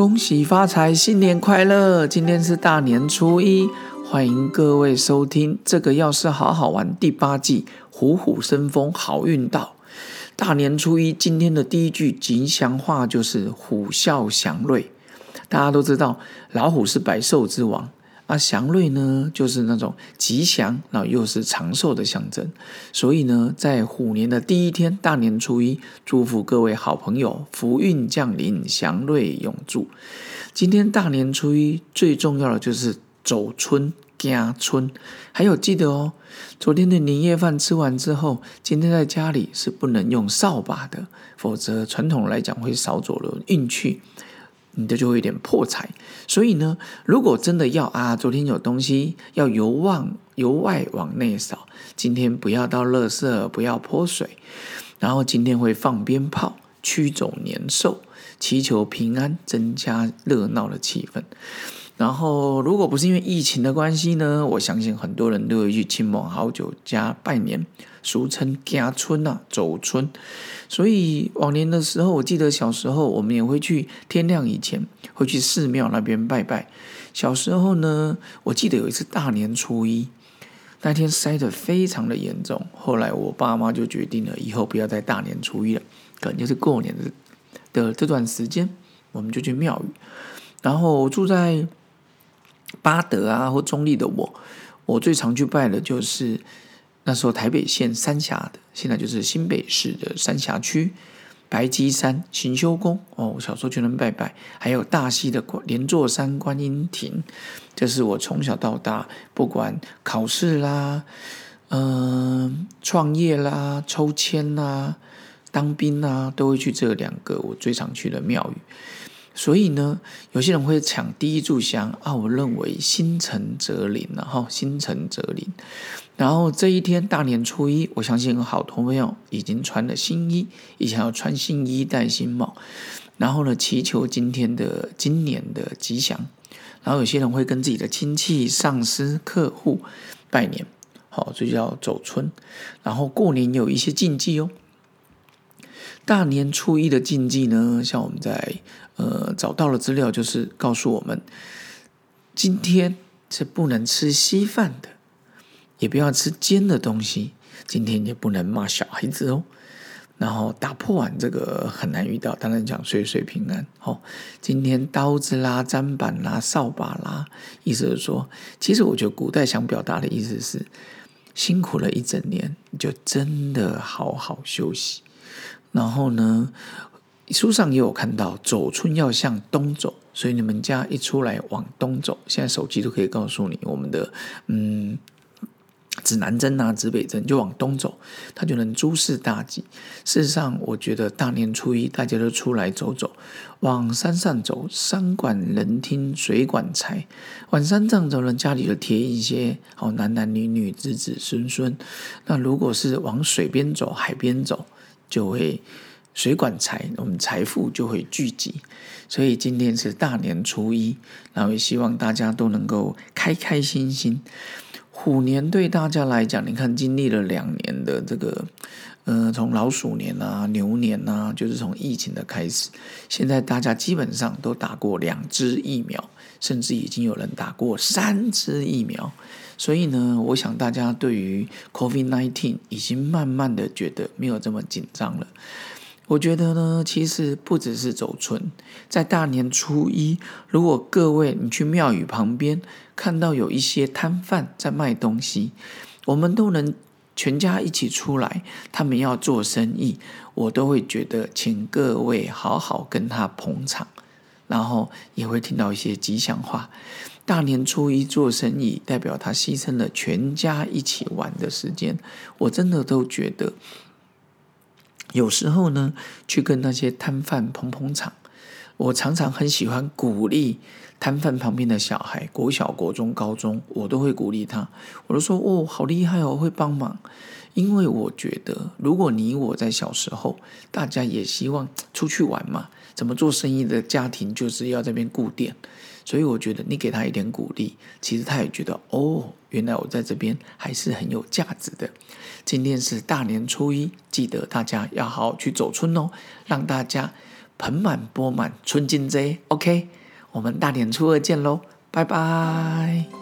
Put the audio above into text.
恭喜发财，新年快乐！今天是大年初一，欢迎各位收听这个要是好好玩第八季，虎虎生风，好运到。大年初一，今天的第一句吉祥话就是虎啸祥瑞。大家都知道，老虎是百兽之王。啊，祥瑞呢，就是那种吉祥，然后又是长寿的象征。所以呢，在虎年的第一天，大年初一，祝福各位好朋友福运降临，祥瑞永驻。今天大年初一最重要的就是走春、家春，还有记得哦，昨天的年夜饭吃完之后，今天在家里是不能用扫把的，否则传统来讲会少走了运气。你的就会有点破财，所以呢，如果真的要啊，昨天有东西要由望由外往内扫，今天不要到垃圾，不要泼水，然后今天会放鞭炮，驱走年兽，祈求平安，增加热闹的气氛。然后，如果不是因为疫情的关系呢，我相信很多人都会去亲朋好友家拜年，俗称家春呐，走春。所以往年的时候，我记得小时候我们也会去天亮以前会去寺庙那边拜拜。小时候呢，我记得有一次大年初一那天塞得非常的严重，后来我爸妈就决定了以后不要在大年初一了，可能就是过年的的这段时间，我们就去庙宇，然后住在。巴德啊，或中立的我，我最常去拜的就是那时候台北县三峡的，现在就是新北市的三峡区白鸡山行修宫哦。我小时候就能拜拜，还有大溪的连座山观音亭，这是我从小到大不管考试啦、嗯创业啦、抽签啦、当兵啦，都会去这两个我最常去的庙宇。所以呢，有些人会抢第一炷香啊。我认为心诚则灵然后，心诚则灵。然后这一天大年初一，我相信好多朋友已经穿了新衣，以前要穿新衣戴新帽，然后呢祈求今天的今年的吉祥。然后有些人会跟自己的亲戚、上司、客户拜年，好，这叫走春。然后过年有一些禁忌哦。大年初一的禁忌呢，像我们在呃找到了资料，就是告诉我们，今天是不能吃稀饭的，也不要吃煎的东西，今天也不能骂小孩子哦。然后打破碗这个很难遇到，当然讲岁岁平安。哦，今天刀子啦、砧板啦、扫把啦，意思是说，其实我觉得古代想表达的意思是，辛苦了一整年，就真的好好休息。然后呢，书上也有看到，走春要向东走，所以你们家一出来往东走，现在手机都可以告诉你，我们的嗯指南针啊、指北针就往东走，它就能诸事大吉。事实上，我觉得大年初一大家都出来走走，往山上走，山管人听，水管财。往山上走呢，家里就贴一些好男男女女、子子孙孙。那如果是往水边走、海边走，就会水管财，我们财富就会聚集。所以今天是大年初一，然后也希望大家都能够开开心心。虎年对大家来讲，你看经历了两年的这个，呃，从老鼠年啊、牛年啊，就是从疫情的开始，现在大家基本上都打过两支疫苗，甚至已经有人打过三支疫苗。所以呢，我想大家对于 COVID-19 已经慢慢的觉得没有这么紧张了。我觉得呢，其实不只是走春，在大年初一，如果各位你去庙宇旁边看到有一些摊贩在卖东西，我们都能全家一起出来，他们要做生意，我都会觉得请各位好好跟他捧场，然后也会听到一些吉祥话。大年初一做生意，代表他牺牲了全家一起玩的时间。我真的都觉得，有时候呢，去跟那些摊贩捧捧场。我常常很喜欢鼓励摊贩旁边的小孩，国小、国中、高中，我都会鼓励他。我都说：“哦，好厉害哦，会帮忙。”因为我觉得，如果你我在小时候，大家也希望出去玩嘛，怎么做生意的家庭就是要这边顾店。所以我觉得你给他一点鼓励，其实他也觉得哦，原来我在这边还是很有价值的。今天是大年初一，记得大家要好好去走春哦，让大家盆满钵满，春进贼。OK，我们大年初二见喽，拜拜。